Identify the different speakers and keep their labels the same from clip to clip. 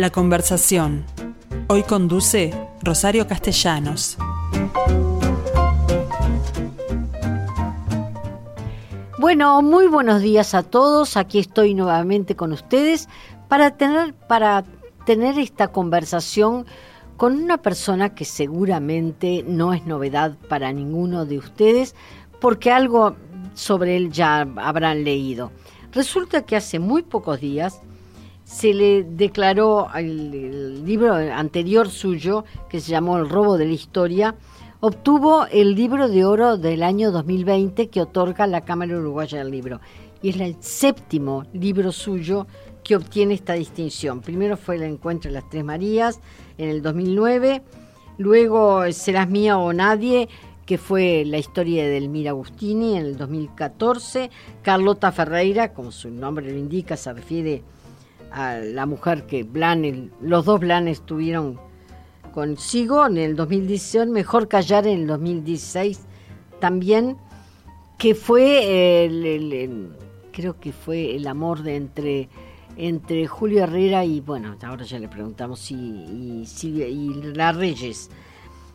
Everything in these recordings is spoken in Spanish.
Speaker 1: La conversación. Hoy conduce Rosario Castellanos.
Speaker 2: Bueno, muy buenos días a todos. Aquí estoy nuevamente con ustedes para tener, para tener esta conversación con una persona que seguramente no es novedad para ninguno de ustedes, porque algo sobre él ya habrán leído. Resulta que hace muy pocos días se le declaró el, libro anterior suyo, que se llamó El robo de la historia, obtuvo el libro de oro del año 2020 que otorga la Cámara Uruguaya del Libro. Y es el séptimo libro suyo que obtiene esta distinción. Primero fue el Encuentro de las Tres Marías en el 2009, luego Serás Mía o Nadie, que fue la historia de Delmira Agustini en el 2014, Carlota Ferreira, como su nombre lo indica, se refiere la mujer que Blanes, los dos Blanes tuvieron consigo en el 2018, Mejor Callar en el 2016 también, que fue, creo que fue el amor de entre, entre Julio Herrera y, bueno, ahora ya le preguntamos, si y, y La Reyes.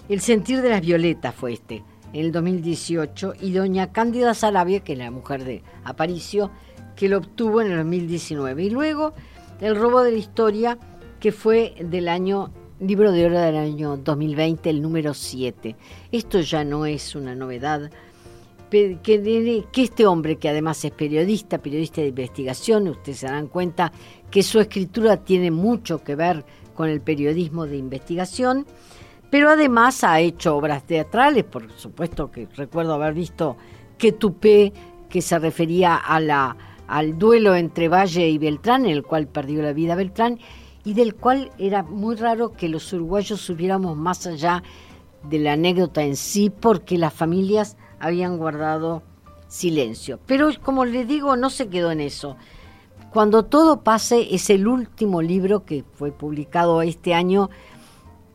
Speaker 2: El sentir de las violetas fue este, en el 2018, y doña Cándida Salavia, que es la mujer de Aparicio, que lo obtuvo en el 2019. Y luego el robo de la historia, que fue del año, libro de oro del año 2020, el número 7. Esto ya no es una novedad. Que, este hombre, que además es periodista, periodista de investigación, ustedes se dan cuenta que su escritura tiene mucho que ver con el periodismo de investigación, pero además ha hecho obras teatrales, por supuesto que recuerdo haber visto que tupé, que se refería a la al duelo entre Valle y Beltrán, en el cual perdió la vida Beltrán, y del cual era muy raro que los uruguayos supiéramos más allá de la anécdota en sí, porque las familias habían guardado silencio. Pero como le digo, no se quedó en eso. Cuando todo pase es el último libro que fue publicado este año,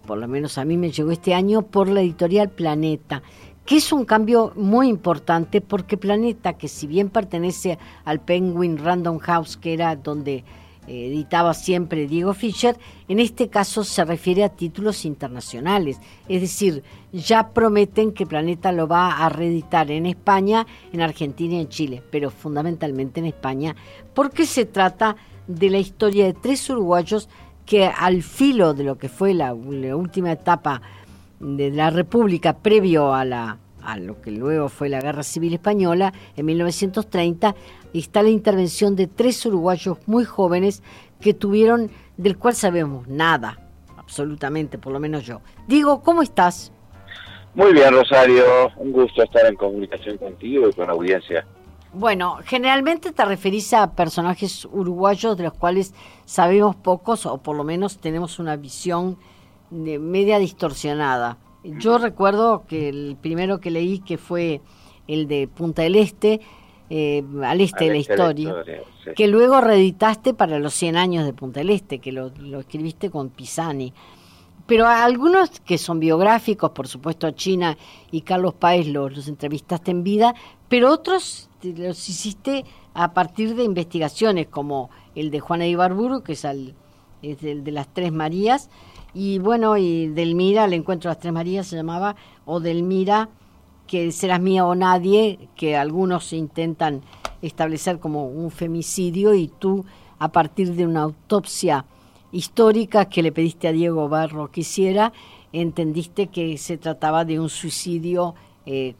Speaker 2: por lo menos a mí me llegó este año, por la editorial Planeta que es un cambio muy importante porque Planeta, que si bien pertenece al Penguin Random House, que era donde eh, editaba siempre Diego Fischer, en este caso se refiere a títulos internacionales. Es decir, ya prometen que Planeta lo va a reeditar en España, en Argentina y en Chile, pero fundamentalmente en España, porque se trata de la historia de tres uruguayos que al filo de lo que fue la última etapa de la República previo a, la, a lo que luego fue la Guerra Civil Española en 1930, está la intervención de tres uruguayos muy jóvenes que tuvieron, del cual sabemos nada, absolutamente, por lo menos yo. Digo, ¿cómo estás?
Speaker 3: Muy bien, Rosario, un gusto estar en comunicación contigo y con la audiencia.
Speaker 2: Bueno, generalmente te referís a personajes uruguayos de los cuales sabemos pocos o por lo menos tenemos una visión media distorsionada. Yo recuerdo que el primero que leí que fue el de Punta del Este, eh, al este de la este historia, que luego reeditaste para los 100 años de Punta del Este, que lo, escribiste con Pisani. Pero algunos que son biográficos, por supuesto China y Carlos Páez los, los entrevistaste en vida, pero otros los hiciste a partir de investigaciones, como el de Juana Ibarburu, que es, el de las Tres Marías, y bueno, y Delmira, el encuentro de las Tres Marías se llamaba, o Delmira, que serás mía o nadie, que algunos intentan establecer como un femicidio y tú, a partir de una autopsia histórica que le pediste a Diego Barro que hiciera, entendiste que se trataba de un suicidio eh,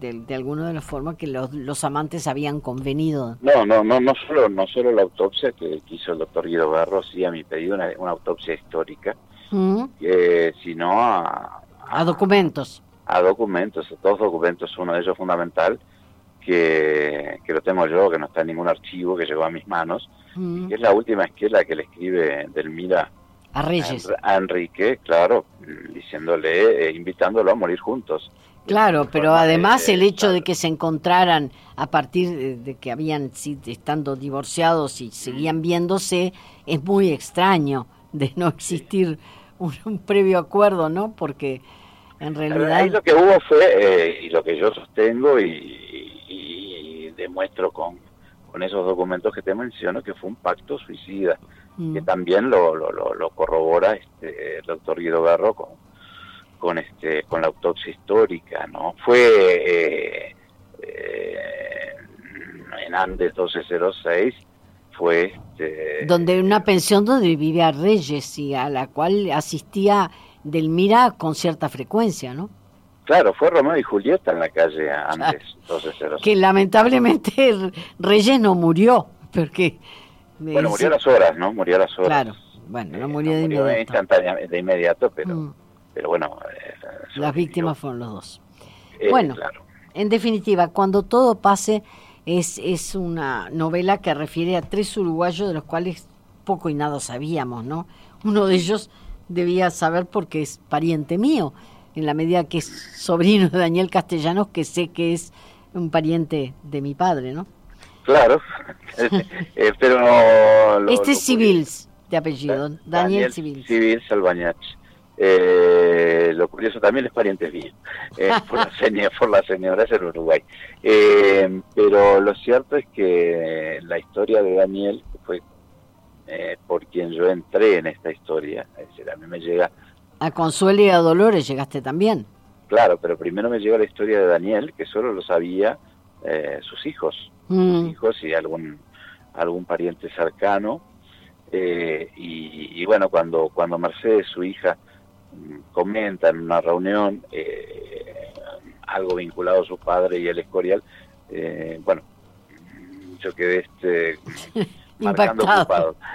Speaker 2: de, de, alguna de las formas que los, los, amantes habían convenido.
Speaker 3: No, no, no, no solo, no solo la autopsia que hizo el doctor Guido Barro, sí a mi pedido una autopsia histórica, sino a,
Speaker 2: a, documentos.
Speaker 3: A documentos, a dos documentos, uno de ellos fundamental, que, que lo tengo yo, que no está en ningún archivo, que llegó a mis manos, que es la última esquela que le escribe Delmira
Speaker 2: a Reyes.
Speaker 3: A, Enrique, claro, diciéndole, eh, invitándolo a morir juntos.
Speaker 2: Claro, pero además el hecho de que se encontraran a partir de que habían estando divorciados y seguían viéndose es muy extraño de no existir un, previo acuerdo, ¿no? Porque en realidad...
Speaker 3: Ahí lo que hubo fue, eh, y lo que yo sostengo y, demuestro con, con esos documentos que te menciono, que fue un pacto suicida. que mm. también lo, lo, lo, corrobora este, el doctor Guido Garro con, con, este, con la autopsia histórica, ¿no? Fue eh, eh, en Andes 1206, fue... Este,
Speaker 2: donde una pensión donde vivía Reyes y a la cual asistía Delmira con cierta frecuencia, ¿no?
Speaker 3: Claro, fue Romeo y Julieta en la calle Andes 1206.
Speaker 2: Que lamentablemente Reyes no murió, porque
Speaker 3: bueno, murió a las horas, ¿no? Murió a las horas.
Speaker 2: Claro, bueno, no murió, de, inmediato.
Speaker 3: de inmediato, pero, mm. pero bueno.
Speaker 2: Eh, las víctimas fueron los dos. Eh, bueno, en definitiva, cuando todo pase, es, es una novela que refiere a tres uruguayos de los cuales poco y nada sabíamos, ¿no? Uno de ellos debía saber porque es pariente mío, en la medida que es sobrino de Daniel Castellanos, que sé que es un pariente de mi padre, ¿no?
Speaker 3: Claro, eh, pero...
Speaker 2: este es Civils, de apellido, Daniel, Civils.
Speaker 3: Civils Albañach. Eh, lo curioso también es pariente mío, eh, por, la señora, por la señora en Uruguay. Eh, pero lo cierto es que la historia de Daniel fue por quien yo entré en esta historia. Es decir, a mí me llega...
Speaker 2: A Consuelo y a Dolores llegaste también.
Speaker 3: Claro, pero primero me llegó la historia de Daniel, que solo lo sabía sus hijos. Mm. hijos y algún, algún pariente cercano. Eh, y, bueno, cuando, cuando Mercedes, su hija, comenta en una reunión eh, algo vinculado a su padre y el Escorial, eh, bueno, yo quedé este, marcando ocupado.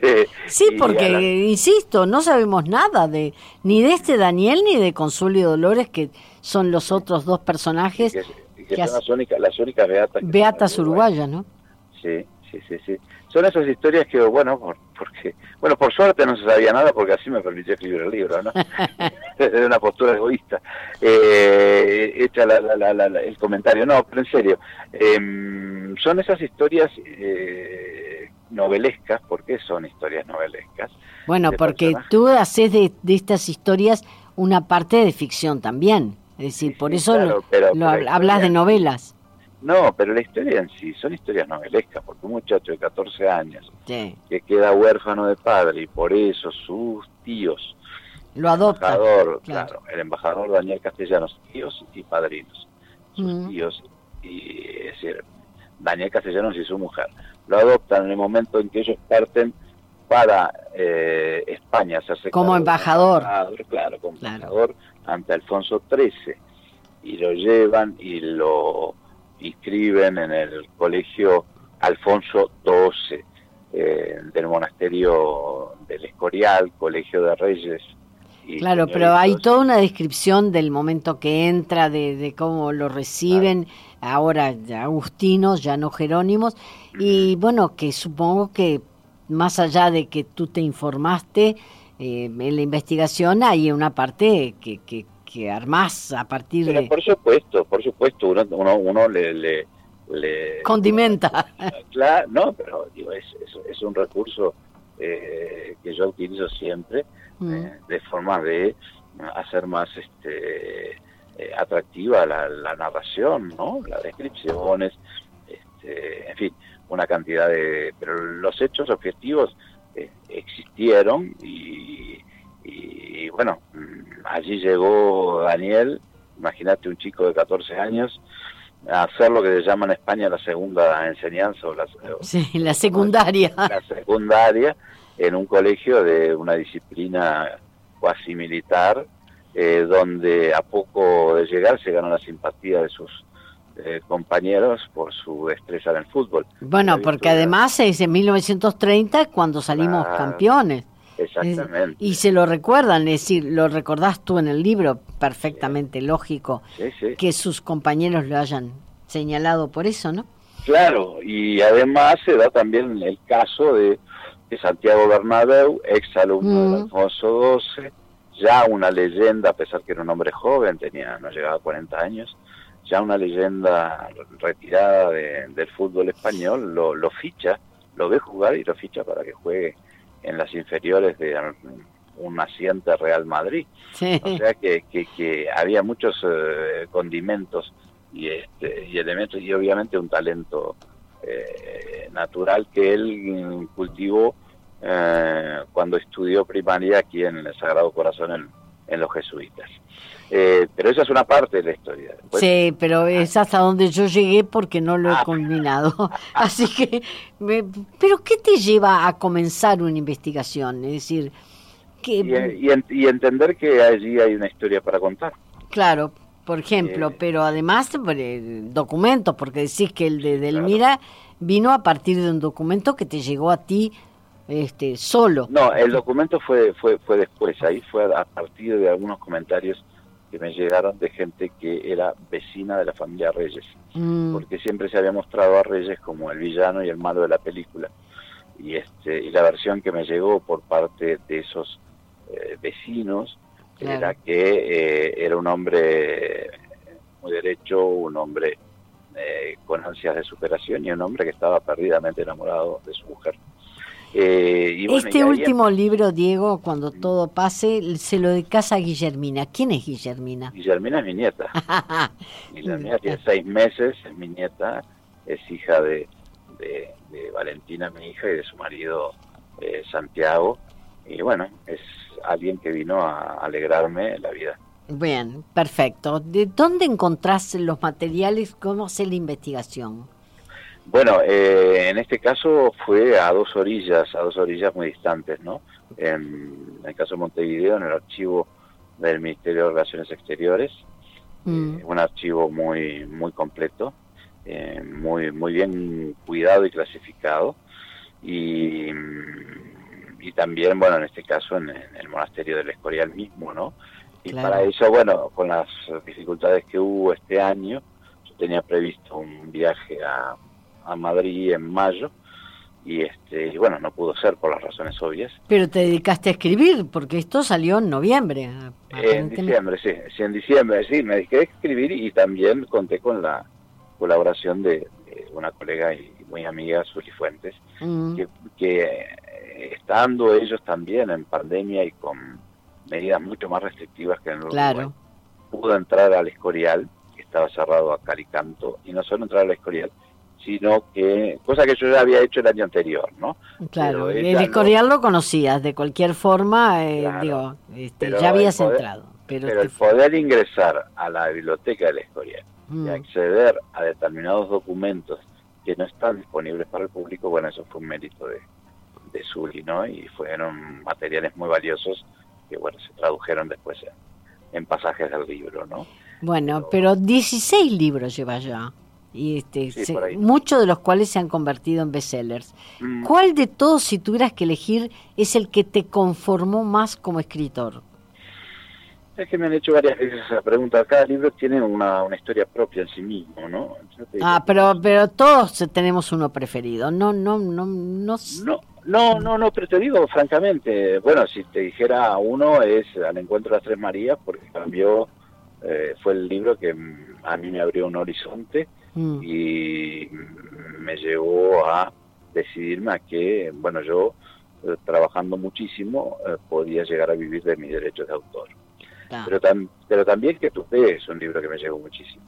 Speaker 2: Este, sí, porque, insisto, no sabemos nada de ni de este Daniel ni de Consuelo y Dolores, que son los otros dos personajes
Speaker 3: que, son las únicas, las únicas beatas.
Speaker 2: Beatas uruguayas, ¿no?
Speaker 3: Sí, sí, sí, sí. Son esas historias que, bueno, porque, bueno, por suerte no se sabía nada porque así me permitió escribir el libro, ¿no? de una postura egoísta. Eh, hecha la, la, la, el comentario, no, pero en serio, em, son esas historias eh, novelescas, ¿por qué son historias novelescas?
Speaker 2: Bueno, porque tú haces de, de estas historias una parte de ficción también. Es decir, por eso lo, hablas de novelas.
Speaker 3: No, pero la historia en sí son historias novelescas, porque un muchacho de 14 años que queda huérfano de padre y por eso sus tíos,
Speaker 2: lo adoptan.
Speaker 3: Embajador, claro. el embajador Daniel Castellanos, tíos y padrinos, sus tíos, y es decir, Daniel Castellanos y su mujer, lo adoptan en el momento en que ellos parten para eh, España, hacerse
Speaker 2: como embajador.
Speaker 3: Claro, como embajador ante Alfonso XIII y lo llevan y lo inscriben en el colegio Alfonso XII eh, del monasterio del Escorial, Colegio de Reyes.
Speaker 2: claro, pero hay toda una descripción del momento que entra, de, cómo lo reciben, ahora agustinos, ya no jerónimos, y bueno, que supongo que más allá de que tú te informaste, eh, en la investigación hay una parte que, que, que armás a partir de...
Speaker 3: Por supuesto, por supuesto, uno, uno, uno le, le,
Speaker 2: Condimenta.
Speaker 3: Claro, no, pero digo, es, es, un recurso eh, que yo utilizo siempre mm. eh, de forma de hacer más este atractiva la, la, narración, ¿no? Las descripciones, este, en fin, una cantidad de... Pero los hechos objetivos existieron y, bueno, mm, allí llegó Daniel, imagínate un chico de 14 años, a hacer lo que se llama en España la segunda enseñanza o la,
Speaker 2: sí, la secundaria.
Speaker 3: La secundaria en un colegio de una disciplina cuasi militar, eh, donde a poco de llegar se ganó la simpatía de sus eh, compañeros por su destreza en el fútbol.
Speaker 2: Bueno, porque además es en 1930 cuando salimos campeones.
Speaker 3: Exactamente.
Speaker 2: y se lo recuerdan, es decir, lo recordás tú en el libro, perfectamente lógico, que sus compañeros lo hayan señalado por eso, ¿no?
Speaker 3: Claro, y además se da también el caso de, Santiago Bernabéu, ex alumno de mm. Alfonso XII, ya una leyenda, a pesar que era un hombre joven, tenía no llegaba a 40 años, ya una leyenda retirada del fútbol español, lo, lo ficha, lo ve jugar y lo ficha para que juegue en las inferiores de un naciente Real Madrid. O sea que, que, había muchos eh, condimentos y, este, y elementos y obviamente un talento eh, natural que él cultivó eh, cuando estudió primaria aquí en el Sagrado Corazón en, en los jesuitas. Eh, pero esa es una parte de la historia.
Speaker 2: sí, pero es hasta donde yo llegué porque no lo he ah. culminado. Así que, pero ¿qué te lleva a comenzar una investigación? Es decir,
Speaker 3: que... Y, entender que allí hay una historia para contar.
Speaker 2: Claro, por ejemplo, eh, pero además eh, documentos, porque decís que el de Delmira vino a partir de un documento que te llegó a ti este, solo.
Speaker 3: No, el documento fue, fue, fue después, ahí fue a partir de algunos comentarios que me llegaron de gente que era vecina de la familia Reyes, mm. porque siempre se había mostrado a Reyes como el villano y el malo de la película. Y, este, y la versión que me llegó por parte de esos eh, vecinos era que eh, era un hombre muy derecho, un hombre eh, con ansias de superación y un hombre que estaba perdidamente enamorado de su mujer.
Speaker 2: Eh, este último libro, Diego, cuando todo pase, se lo dedicas a Guillermina. ¿Quién es Guillermina?
Speaker 3: Guillermina es mi nieta. Guillermina tiene seis meses, es mi nieta, es hija de, de, Valentina, mi hija, y de su marido eh, Santiago. Y bueno, es alguien que vino a alegrarme la vida.
Speaker 2: Bien, perfecto. ¿De dónde encontrás los materiales? ¿Cómo hace la investigación?
Speaker 3: Bueno, eh, en este caso fue a dos orillas, a dos orillas muy distantes, ¿no? En, el caso de Montevideo, en el archivo del Ministerio de Relaciones Exteriores, mm. eh, un archivo muy muy completo, eh, muy muy bien cuidado y clasificado, y, y también, bueno, en este caso en, el monasterio del Escorial mismo, ¿no? Y para eso, bueno, con las dificultades que hubo este año, yo tenía previsto un viaje a a Madrid en mayo y este y bueno no pudo ser por las razones obvias
Speaker 2: pero te dedicaste a escribir porque esto salió en noviembre
Speaker 3: en diciembre sí, sí en diciembre sí me dediqué a escribir y también conté con la colaboración de, una colega y muy amiga Suri Fuentes mm. que, eh, estando ellos también en pandemia y con medidas mucho más restrictivas que en el claro. pudo entrar al Escorial que estaba cerrado a Caricanto y no solo entrar al Escorial sino que, cosa que yo ya había hecho el año anterior, ¿no?
Speaker 2: Claro, el Escorial lo conocías, de cualquier forma, eh, digo, este, ya habías entrado.
Speaker 3: Pero, el poder ingresar a la biblioteca del Escorial y mm. acceder a determinados documentos que no están disponibles para el público, bueno, eso fue un mérito de, de Zuli, ¿no? Y fueron materiales muy valiosos que, bueno, se tradujeron después en, pasajes del libro, ¿no?
Speaker 2: Bueno, pero 16 libros lleva ya y este, muchos de los cuales se han convertido en bestsellers. Mm. ¿Cuál de todos, si tuvieras que elegir, es el que te conformó más como escritor?
Speaker 3: Es que me han hecho varias veces esa pregunta. Cada libro tiene una, historia propia en sí mismo, ¿no?
Speaker 2: ah, pero pero todos tenemos uno preferido. No, no, no, no.
Speaker 3: No, no, no, pero te digo francamente, bueno, si te dijera uno es Al encuentro de las Tres Marías, porque cambió, eh, fue el libro que a mí me abrió un horizonte Mm. y me llevó a decidirme a que, bueno, yo eh, trabajando muchísimo eh, podía llegar a vivir de mis derechos de autor. Pero, pero también que Tupé es un libro que me llegó muchísimo.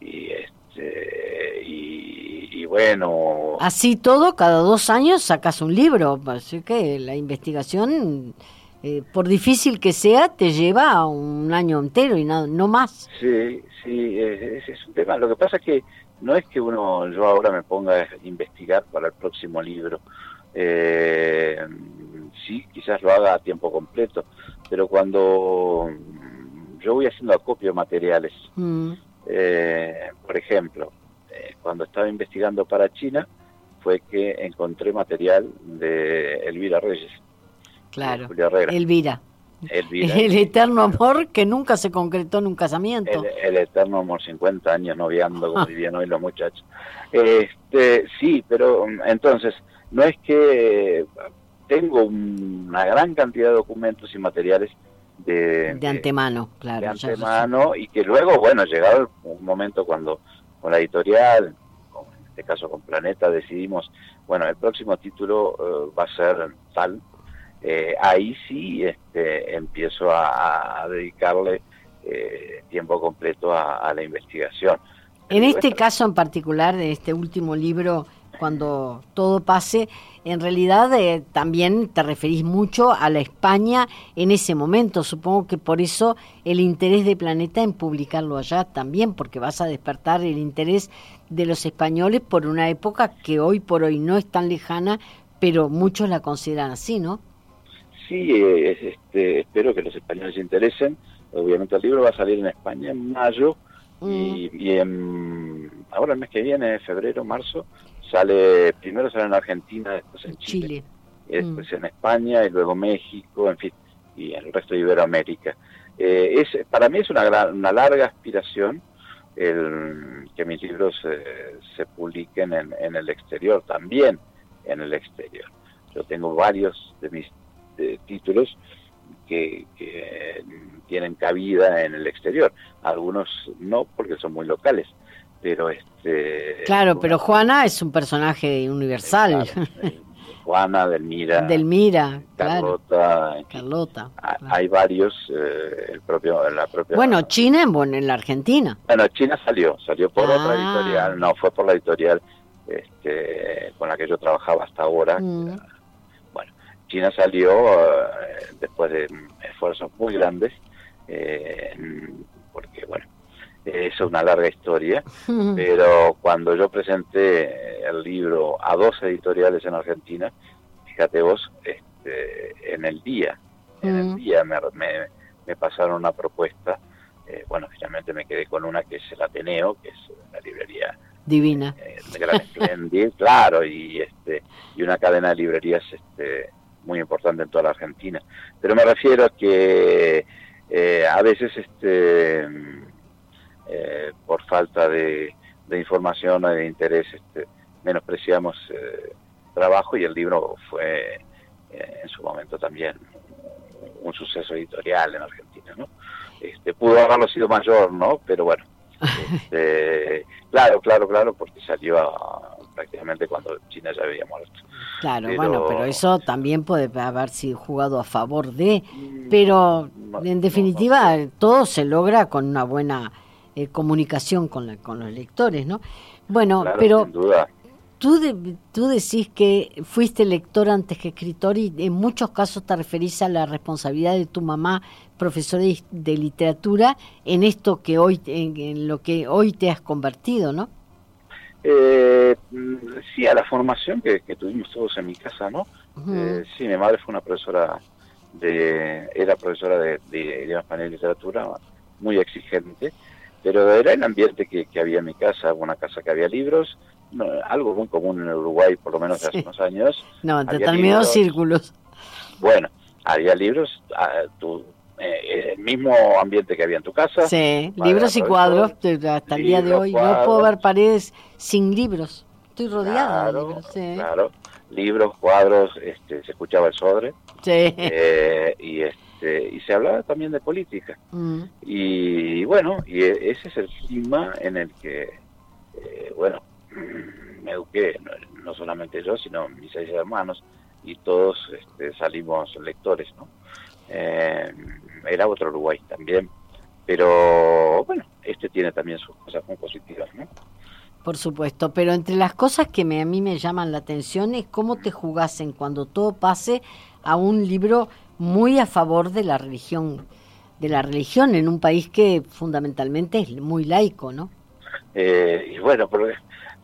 Speaker 3: Y este y, bueno...
Speaker 2: Así todo, cada dos años sacas un libro, así que la investigación eh, por difícil que sea, te lleva un año entero y no, no más.
Speaker 3: Sí, sí, es, es, un tema. Lo que pasa es que no es que uno, yo ahora me ponga a investigar para el próximo libro. Eh, sí, quizás lo haga a tiempo completo, pero cuando yo voy haciendo acopio de materiales, mm. eh, por ejemplo, cuando estaba investigando para China, fue que encontré material de Elvira Reyes
Speaker 2: Claro. Elvira. El eterno amor que nunca se concretó en un casamiento.
Speaker 3: El, eterno amor, 50 años noviando como vivían hoy los muchachos. Este, sí, pero entonces, no es que tengo una gran cantidad de documentos y materiales de,
Speaker 2: de antemano, claro.
Speaker 3: De antemano y que luego, bueno, llegado un momento cuando con la editorial, en este caso con Planeta, decidimos, bueno, el próximo título eh, va a ser tal, eh, ahí sí este, empiezo a, dedicarle eh, tiempo completo a, la investigación.
Speaker 2: En este caso en particular, de este último libro, cuando todo pase, en realidad eh, también te referís mucho a la España en ese momento. Supongo que por eso el interés de Planeta en publicarlo allá también, porque vas a despertar el interés de los españoles por una época que hoy por hoy no es tan lejana, pero muchos la consideran así, ¿no?
Speaker 3: Sí, eh, este, espero que los españoles se interesen. Obviamente el libro va a salir en España en mayo y, mm. en, ahora el mes que viene, febrero, marzo, sale, primero sale en Argentina, después en Chile, después mm. en España y luego México, en fin, y en el resto de Iberoamérica. Eh, es, para mí es una, una larga aspiración el, que mis libros se publiquen en, en, el exterior, también en el exterior. Yo tengo varios de mis títulos que, tienen cabida en el exterior. Algunos no, porque son muy locales. Pero este.
Speaker 2: Claro, pero Juana es un personaje universal.
Speaker 3: Juana, Delmira.
Speaker 2: Delmira,
Speaker 3: Carlota.
Speaker 2: Carlota.
Speaker 3: Hay varios, eh, el propio, la propia.
Speaker 2: Bueno, China en, en la Argentina.
Speaker 3: Bueno, China salió, salió por otra ah. editorial, no fue por la editorial este, con la que yo trabajaba hasta ahora. Mm. China salió eh, después de esfuerzos muy grandes, eh, porque bueno, es una larga historia, pero cuando yo presenté el libro a dos editoriales en Argentina, fíjate vos, este, en el día, en el día me, me, pasaron una propuesta, eh, bueno, finalmente me quedé con una que es el Ateneo, que es una librería
Speaker 2: divina,
Speaker 3: de gran claro, y este y una cadena de librerías este muy importante en toda la Argentina. Pero me refiero a que eh, a veces este eh, por falta de, información o de interés este, menospreciamos eh, trabajo y el libro fue en su momento también un suceso editorial en Argentina, ¿no? Este, pudo haberlo sido mayor, ¿no? Pero bueno, este, claro, claro, claro, porque salió a, prácticamente cuando China ya había muerto.
Speaker 2: Claro, bueno, pero eso también puede haber sido jugado a favor de, pero en definitiva todo se logra con una buena eh, comunicación con, la, con los lectores, ¿no? Bueno, pero Tú, tú decís que fuiste lector antes que escritor y en muchos casos te referís a la responsabilidad de tu mamá, profesora de, literatura, en esto que hoy, en lo que hoy te has convertido, ¿no?
Speaker 3: Eh, sí, a la formación que, tuvimos todos en mi casa, ¿no? Eh, sí, mi madre fue una profesora de, era profesora de, de idioma español y literatura, muy exigente, pero era el ambiente que, había en mi casa, una casa que había libros, algo muy común en Uruguay, por lo menos hace unos años.
Speaker 2: No, determinados círculos.
Speaker 3: Bueno, había libros, ah, tú eh, el mismo ambiente que había en tu casa.
Speaker 2: Sí, libros y cuadros hasta el día de hoy. no puedo ver paredes sin libros. Estoy rodeada de libros.
Speaker 3: Claro, libros, cuadros, este, se escuchaba el sodre.
Speaker 2: Sí.
Speaker 3: Eh, y este y se hablaba también de política. Mm. Y, bueno, y e, ese es el clima en el que, eh, bueno, me eduqué, no, solamente yo, sino mis seis hermanos, y todos este, salimos lectores, ¿no? Eh, era otro Uruguay también. Pero bueno, este tiene también sus cosas muy positivas, ¿no?
Speaker 2: Por supuesto, pero entre las cosas que me, a mí me llaman la atención es cómo te jugasen cuando todo pase a un libro muy a favor de la religión, de la religión en un país que fundamentalmente es muy laico, ¿no?
Speaker 3: Eh, y bueno, pero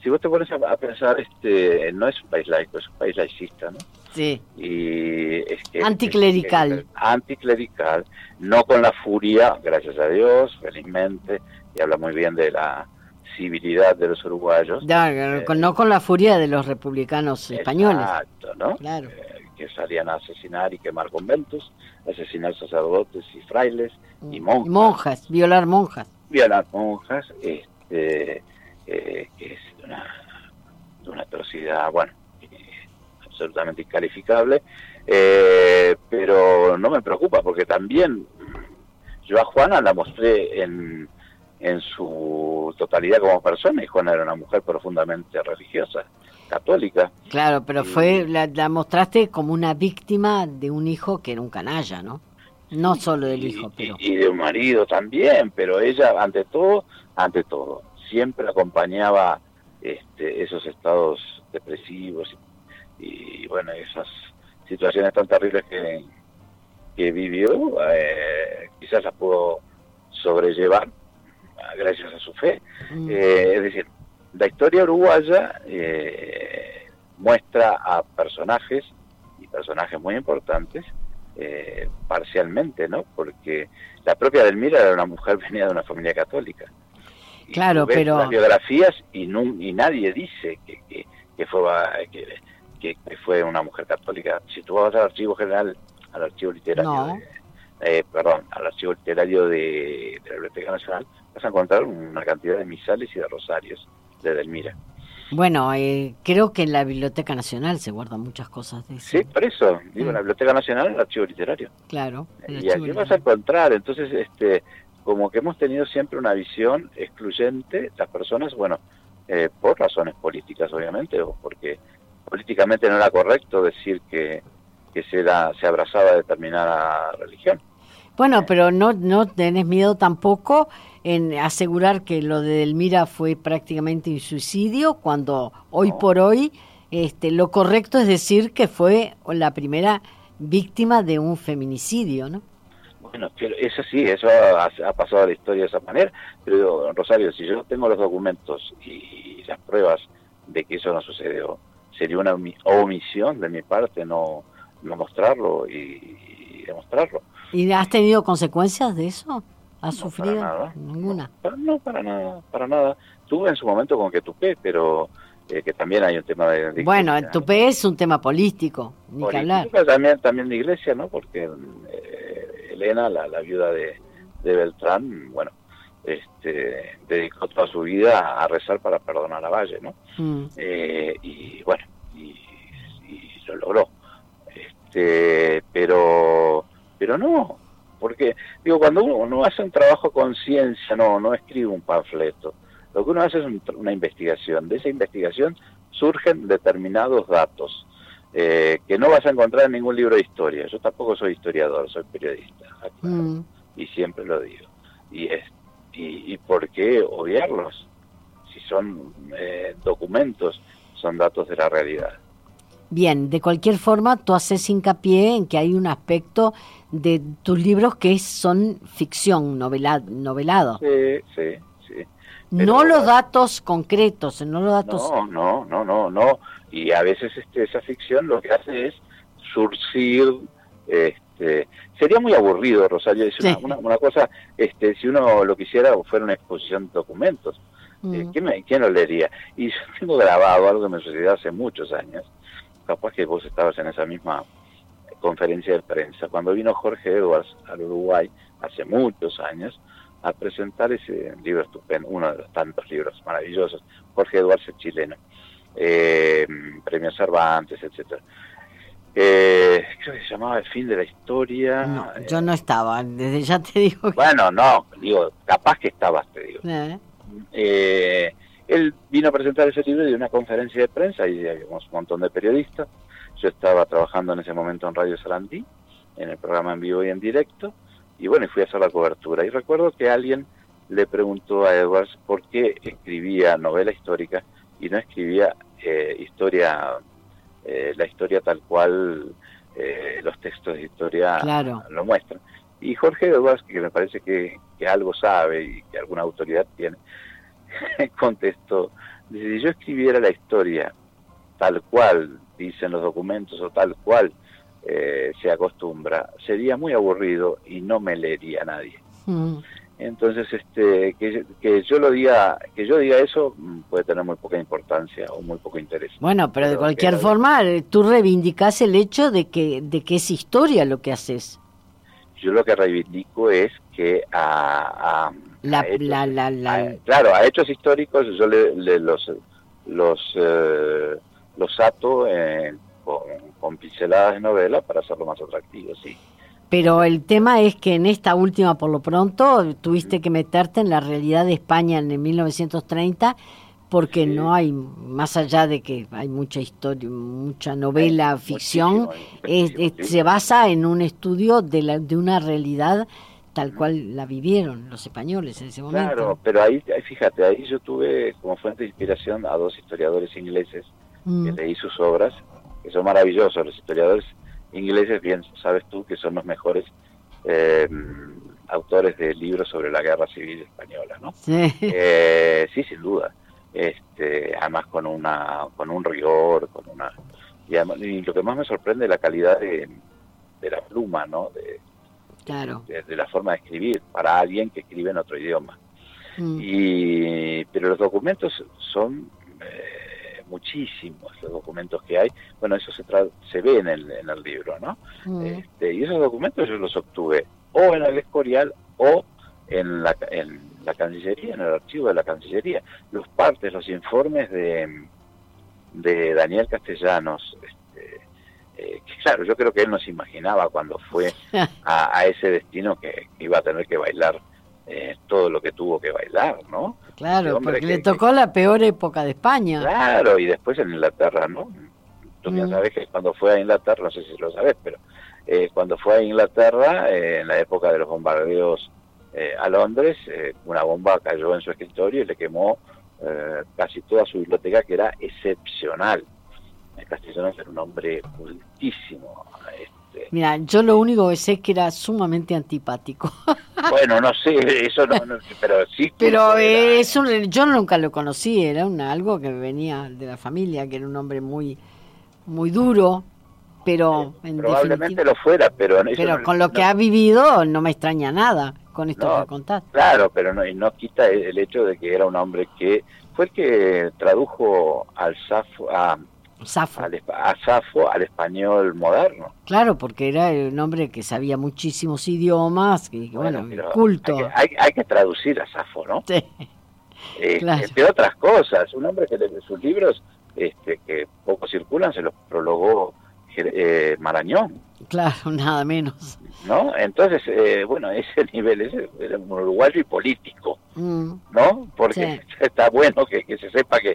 Speaker 3: si vos te pones a, pensar, este, no es un país laico, es un país laicista, ¿no?
Speaker 2: Sí.
Speaker 3: Y es que,
Speaker 2: anticlerical.
Speaker 3: anticlerical, no con la furia, gracias a Dios, felizmente, y habla muy bien de la civilidad de los uruguayos.
Speaker 2: Eh, no con la furia de los republicanos españoles.
Speaker 3: Exacto, ¿no?
Speaker 2: Claro.
Speaker 3: Eh, que salían a asesinar y quemar conventos, asesinar sacerdotes y frailes y mm. monjas.
Speaker 2: Monjas, violar monjas.
Speaker 3: Violar monjas, este, eh, que es una, una atrocidad, bueno, absolutamente incalificable, eh, pero no me preocupa porque también yo a Juana la mostré en, en su totalidad como persona y Juana era una mujer profundamente religiosa, católica.
Speaker 2: Claro, pero fue la, mostraste como una víctima de un hijo que era un canalla, ¿no? No solo del hijo, pero...
Speaker 3: Y, de un marido también, pero ella, ante todo, ante todo, siempre acompañaba este, esos estados depresivos y, bueno, esas situaciones tan terribles que, que vivió, eh, quizás las pudo sobrellevar gracias a su fe. Mm. Eh, es decir, la historia uruguaya eh, muestra a personajes y personajes muy importantes eh, parcialmente, ¿no? Porque la propia Delmira era una mujer venida de una familia católica.
Speaker 2: claro, pero
Speaker 3: las biografías y, y nadie dice que, que, fue que, fue una mujer católica. Si tú vas al archivo general, al archivo literario, eh, perdón, al archivo literario de, de la Biblioteca Nacional, vas a encontrar una cantidad de misales y de rosarios de Delmira.
Speaker 2: Bueno, eh, creo que en la Biblioteca Nacional se guardan muchas cosas de eso.
Speaker 3: Sí, por eso, digo, en la Biblioteca Nacional el archivo literario.
Speaker 2: Claro.
Speaker 3: Y aquí vas a encontrar, entonces, este, como que hemos tenido siempre una visión excluyente, las personas, bueno, eh, por razones políticas, obviamente, o porque políticamente no era correcto decir que, que se, da, se abrazaba determinada religión.
Speaker 2: Bueno, pero no, no tenés miedo tampoco en asegurar que lo de Delmira fue prácticamente un suicidio, cuando hoy por hoy este, lo correcto es decir que fue la primera víctima de un feminicidio, ¿no?
Speaker 3: Bueno, eso sí, eso ha, pasado a la historia de esa manera, pero Rosario, si yo tengo los documentos y las pruebas de que eso no sucedió, sería una omisión de mi parte no, no mostrarlo y demostrarlo.
Speaker 2: ¿Y has tenido consecuencias de eso? ¿Has sufrido?
Speaker 3: nada.
Speaker 2: Ninguna.
Speaker 3: No, para nada, para nada. Tuve en su momento con que tupé, pero eh, que también hay un tema de...
Speaker 2: bueno, el tupé es un tema político, ni que hablar.
Speaker 3: También, también de iglesia, ¿no? Porque eh, Elena, la, la viuda de, de Beltrán, bueno, este, dedicó toda su vida a rezar para perdonar a Valle, ¿no? Mm. Eh, y bueno, y, y, lo logró. Este, pero pero no, porque digo, cuando uno, hace un trabajo con ciencia, no, no escribe un panfleto, lo que uno hace es una investigación, de esa investigación surgen determinados datos eh, que no vas a encontrar en ningún libro de historia, yo tampoco soy historiador, soy periodista, mm. y siempre lo digo, y, es, y, por qué obviarlos, si son eh, documentos, son datos de la realidad.
Speaker 2: Bien, de cualquier forma, tú haces hincapié en que hay un aspecto de tus libros que son ficción, novelado.
Speaker 3: Sí, sí, sí.
Speaker 2: no los datos concretos, no los datos...
Speaker 3: No, no, no, no, no. Y a veces este, esa ficción lo que hace es surcir... Este, sería muy aburrido, Rosario, es una, una, cosa, este, si uno lo quisiera fuera una exposición de documentos. Eh, mm. ¿quién, ¿Quién lo leería? Y yo tengo grabado algo que me sucedió hace muchos años, capaz que vos estabas en esa misma conferencia de prensa, cuando vino Jorge Edwards al Uruguay hace muchos años a presentar ese libro estupendo, uno de los tantos libros maravillosos, Jorge Edwards es chileno, eh, premio Cervantes, etcétera. Eh, creo que se llamaba El fin de la historia.
Speaker 2: No, yo no estaba, desde ya te digo.
Speaker 3: Bueno, no, digo, capaz que estabas, te digo. Eh. eh él vino a presentar ese libro de una conferencia de prensa y habíamos un montón de periodistas. Yo estaba trabajando en ese momento en Radio Sarandí, en el programa en vivo y en directo, y bueno, fui a hacer la cobertura. Y recuerdo que alguien le preguntó a Edwards por qué escribía novela histórica y no escribía eh, historia, eh, la historia tal cual eh, los textos de historia lo muestran. Y Jorge Edwards, que me parece que, que algo sabe y que alguna autoridad tiene, contestó, si yo escribiera la historia tal cual dicen los documentos o tal cual eh, se acostumbra, sería muy aburrido y no me leería nadie. Mm. Entonces, este, que, que, yo lo diga, que yo diga eso mm, puede tener muy poca importancia o muy poco interés.
Speaker 2: Bueno, pero, de cualquier forma, eh, tú reivindicas el hecho de que, de que es historia lo que haces.
Speaker 3: Yo lo que reivindico es que a
Speaker 2: la, la, la,
Speaker 3: claro, a hechos históricos yo le, los los eh, los ato con, pinceladas de novela para hacerlo más atractivo, sí.
Speaker 2: Pero el tema es que en esta última, por lo pronto, tuviste que meterte en la realidad de España en 1930 porque no hay, más allá de que hay mucha historia, mucha novela, ficción, se basa en un estudio de, la, de una realidad tal cual la vivieron los españoles en ese momento.
Speaker 3: Claro, pero ahí, fíjate, ahí yo tuve como fuente de inspiración a dos historiadores ingleses que mm. leí sus obras, que son maravillosos. Los historiadores ingleses, bien sabes tú, que son los mejores eh, autores de libros sobre la guerra civil española, ¿no? Sí, eh, sí sin duda. Este, además con una con un rigor, con una y, lo que más me sorprende es la calidad de, la pluma, ¿no? De,
Speaker 2: claro.
Speaker 3: de, la forma de escribir para alguien que escribe en otro idioma. Mm. Y pero los documentos son eh, muchísimos los documentos que hay. Bueno, eso se se ve en el, en el libro, ¿no? Mm. Este, y esos documentos yo los obtuve o en el Escorial o en la, en la Cancillería, en el archivo de la Cancillería. Los partes, los informes de, de Daniel Castellanos, este, eh, claro, yo creo que él no se imaginaba cuando fue a, ese destino que iba a tener que bailar eh, todo lo que tuvo que bailar, ¿no?
Speaker 2: Claro, porque le tocó la peor época de España.
Speaker 3: Claro, y después en Inglaterra, ¿no? Tú ya mm. sabes que cuando fue a Inglaterra, no sé si lo sabes, pero eh, cuando fue a Inglaterra, eh, en la época de los bombardeos eh, a Londres, una bomba cayó en su escritorio y le quemó casi toda su biblioteca, que era excepcional. Castellanos era un hombre cultísimo.
Speaker 2: Este. Mira, yo lo único que sé es que era sumamente antipático.
Speaker 3: Bueno, no sé, eso no, pero sí.
Speaker 2: Pero eso, yo nunca lo conocí, era un, algo que venía de la familia, que era un hombre muy, muy duro, pero
Speaker 3: probablemente lo fuera, pero
Speaker 2: pero con lo que ha vivido no me extraña nada con esto que contás.
Speaker 3: Claro, pero no, no quita el hecho de que era un hombre que fue el que tradujo al Safo a
Speaker 2: Safo.
Speaker 3: Al, a Safo al español moderno.
Speaker 2: Claro, porque era un hombre que sabía muchísimos idiomas, y bueno, culto.
Speaker 3: Hay que, hay, que traducir a Safo, ¿no? Sí. Eh, entre otras cosas, un hombre que sus libros este, que poco circulan se los prologó eh, Marañón.
Speaker 2: Claro, nada menos.
Speaker 3: ¿No? Entonces, eh, bueno, ese nivel es era un uruguayo y político, mm. ¿no? Porque está bueno que, se sepa que,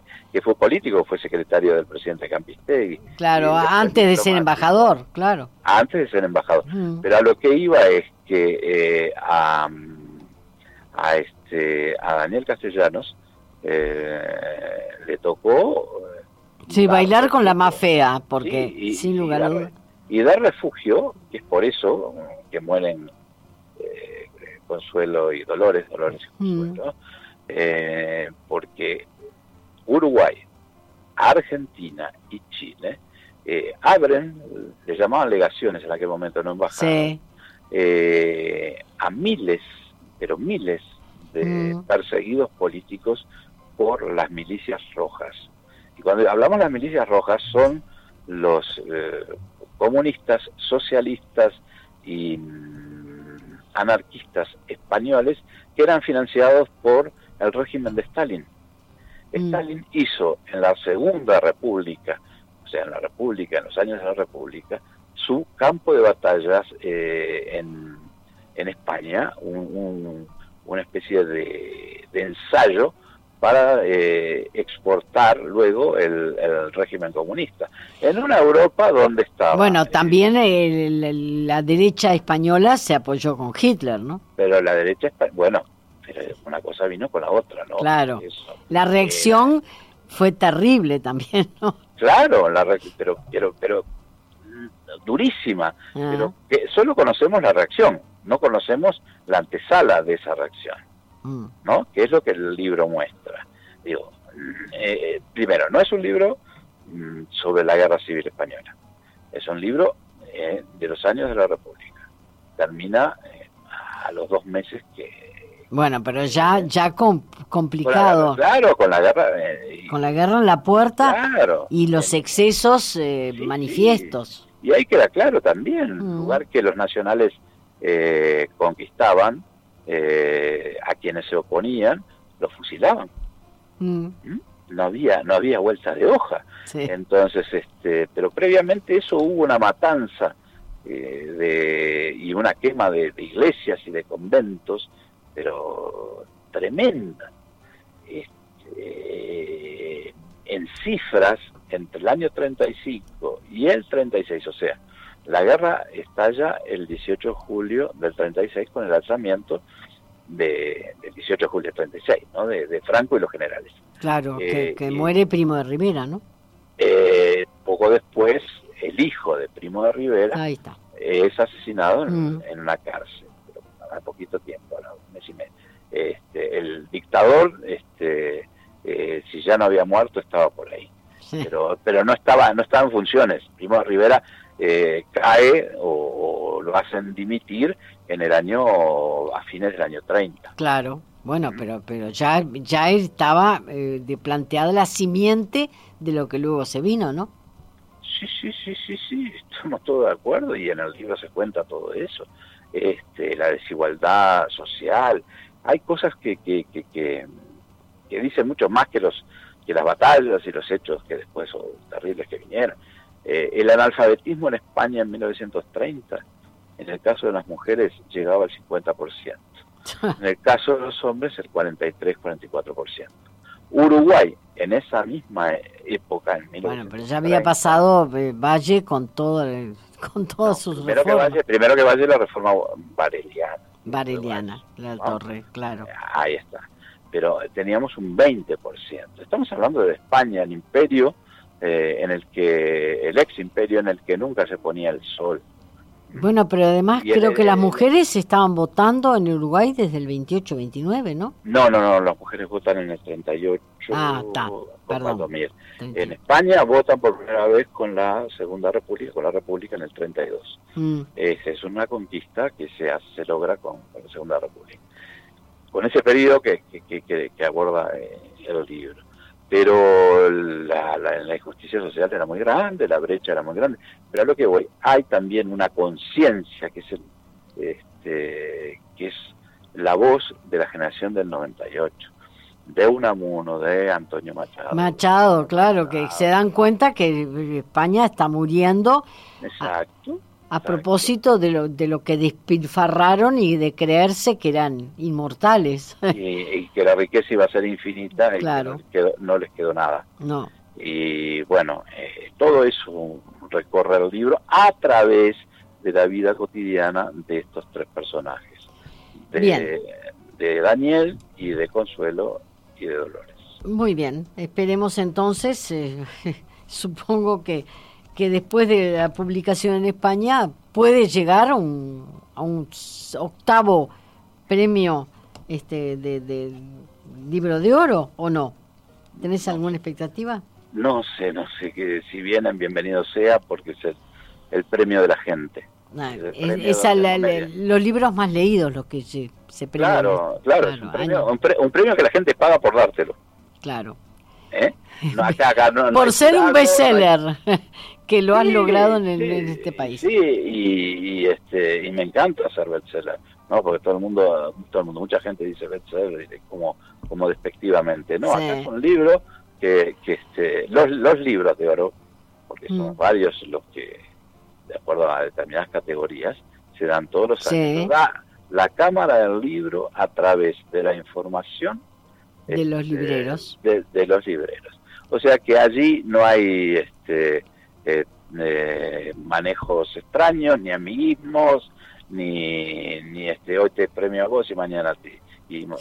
Speaker 3: político, fue secretario del presidente Campistegui.
Speaker 2: Claro, antes de ser embajador, claro.
Speaker 3: Antes de ser embajador. Mm. Pero a lo que iba es que eh, a, a, este, a Daniel Castellanos le tocó
Speaker 2: Sí, bailar con la más fea, porque sin lugar a dudas.
Speaker 3: Y dar refugio, y es por eso que mueren eh, Consuelo y Dolores, Dolores y mm. Consuelo, eh, porque Uruguay, Argentina y Chile eh, abren, le llamaban legaciones en aquel momento, no embajadas, a miles, pero miles de mm. perseguidos políticos por las milicias rojas y cuando hablamos de las milicias rojas son los eh, comunistas, socialistas y mm, anarquistas españoles que eran financiados por el régimen de Stalin. Mm. Stalin hizo en la Segunda República, o sea, en la República, en los años de la República, su campo de batallas eh, en, en, España, una especie de ensayo para eh, exportar luego el, régimen comunista. En una Europa donde estaba...
Speaker 2: Bueno, también la derecha española se apoyó con Hitler, ¿no?
Speaker 3: Pero la derecha, bueno, pero una cosa vino con la otra, ¿no?
Speaker 2: Claro. la reacción fue terrible también, ¿no?
Speaker 3: Claro, la pero, pero, pero durísima, ah. pero que solo conocemos la reacción, no conocemos la antesala de esa reacción. Mm. ¿no? Que es lo que el libro muestra. Digo, eh, primero, no es un libro mm, sobre la guerra civil española, es un libro eh, de los años de la República. Termina eh, a los dos meses que...
Speaker 2: Bueno, pero ya ya complicado.
Speaker 3: claro, con la guerra...
Speaker 2: con la guerra en la puerta y los excesos manifiestos.
Speaker 3: Y, ahí queda claro también, mm. lugar que los nacionales conquistaban, eh, a quienes se oponían los fusilaban. Mm. ¿Mm? No había no había vuelta de hoja. Entonces, este, pero previamente eso hubo una matanza eh, de, y una quema de, iglesias y de conventos, pero tremenda. Este, en cifras, entre el año 35 y el 36, o sea, La guerra estalla el 18 de julio del 36 con el alzamiento de, del 18 de julio del 36, ¿no? De, Franco y los generales.
Speaker 2: Claro, que, eh, muere Primo de Rivera, ¿no?
Speaker 3: Eh, poco después, el hijo de Primo de Rivera es asesinado mm. en, una cárcel, a poquito tiempo, a un mes y medio. Este, el dictador, este, eh, si ya no había muerto, estaba por ahí. Pero, pero no estaba, no estaba en funciones. Primo Rivera eh, cae o, lo hacen dimitir en el año, a fines del año 30.
Speaker 2: Claro, bueno, pero, pero ya, ya estaba eh, de planteada la simiente de lo que luego se vino, ¿no?
Speaker 3: Sí, sí, sí, sí, sí, estamos todos de acuerdo y en el libro se cuenta todo eso. Este, la desigualdad social, hay cosas que, que, que, que, dicen mucho más que los que las batallas y los hechos que después son terribles que vinieron. Eh, el analfabetismo en España en 1930, en el caso de las mujeres, llegaba al 50%. En el caso de los hombres, el 43-44%. Uruguay, en esa misma época, en
Speaker 2: Bueno, pero ya había pasado eh, Valle con todo con todas sus
Speaker 3: primero Que Valle, primero que Valle la reforma vareliana.
Speaker 2: Vareliana, la torre, claro.
Speaker 3: Ahí está. Pero teníamos un 20%. Estamos hablando de España, el imperio eh, en el que, el ex imperio en el que nunca se ponía el sol.
Speaker 2: Bueno, pero además creo que las mujeres estaban votando en Uruguay desde el 28-29, ¿no?
Speaker 3: No, no, no, las mujeres votan en el 38.
Speaker 2: Ah, está, perdón.
Speaker 3: En España votan por primera vez con la Segunda República, con la República en el 32. Mm. Es, una conquista que se, se logra con, la Segunda República. Con ese periodo que, que, que, aborda eh, el libro pero la, la, injusticia social era muy grande, la brecha era muy grande. Pero a lo que voy, hay también una conciencia que es este, que es la voz de la generación del 98, de Unamuno, de Antonio Machado.
Speaker 2: Machado, claro, que se dan cuenta que España está muriendo.
Speaker 3: Exacto.
Speaker 2: A propósito de lo, de lo que despilfarraron y de creerse que eran inmortales.
Speaker 3: Y, que la riqueza iba a ser infinita y no, les quedó, nada.
Speaker 2: No.
Speaker 3: Y bueno, eh, todo eso recorre el libro a través de la vida cotidiana de estos tres personajes. De, de Daniel y de Consuelo y de Dolores.
Speaker 2: Muy bien, esperemos entonces, eh, supongo que que después de la publicación en España puede llegar a un, a un octavo premio este de, libro de oro o no? ¿Tenés alguna expectativa?
Speaker 3: No sé, no sé, que si vienen, bienvenido sea, porque es el, premio de la gente.
Speaker 2: Ah, es, los libros más leídos los que se, se premian.
Speaker 3: Claro, claro, es un premio, un premio que la gente paga por dártelo.
Speaker 2: Claro.
Speaker 3: ¿Eh?
Speaker 2: Por ser un bestseller, que lo han logrado en, este país.
Speaker 3: Sí, y, este, y me encanta hacer bestseller, ¿no? Porque todo el mundo, todo el mundo mucha gente dice bestseller como, como despectivamente. No, acá es un libro que, que este, los, los libros de oro, porque son mm. varios los que, de acuerdo a determinadas categorías, se dan todos los años. la cámara del libro a través de la información
Speaker 2: de los este, libreros.
Speaker 3: De, los libreros. O sea que allí no hay este, eh, eh, manejos extraños, ni amiguismos, ni, ni este hoy te premio a vos y mañana a ti. Y, no,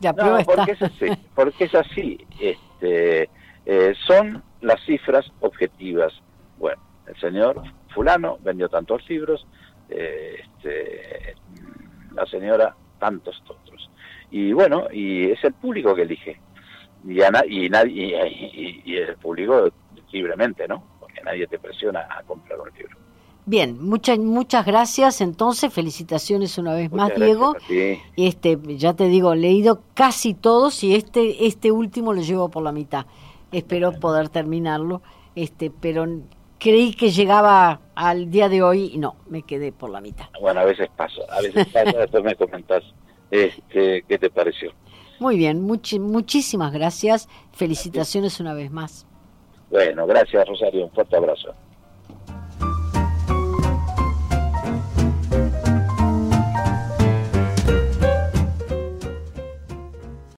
Speaker 3: porque es así, porque es así. Este, eh, son las cifras objetivas. Bueno, el señor fulano vendió tantos libros, este, la señora tantos otros. Y bueno, y es el público que elige. Y, y, nadie, y, el público libremente, ¿no? Nadie te presiona a comprar un libro.
Speaker 2: Bien, muchas muchas gracias. Entonces, felicitaciones una vez más, Diego. Este, ya te digo, leído casi todos y este este último lo llevo por la mitad. Espero poder terminarlo, este, pero creí que llegaba al día de hoy y no, me quedé por la mitad.
Speaker 3: Bueno, a veces pasa, a veces pasa, después me comentas este, ¿Qué te pareció?
Speaker 2: Muy bien, muchísimas gracias. Felicitaciones una vez más.
Speaker 3: Bueno, gracias Rosario, un fuerte abrazo.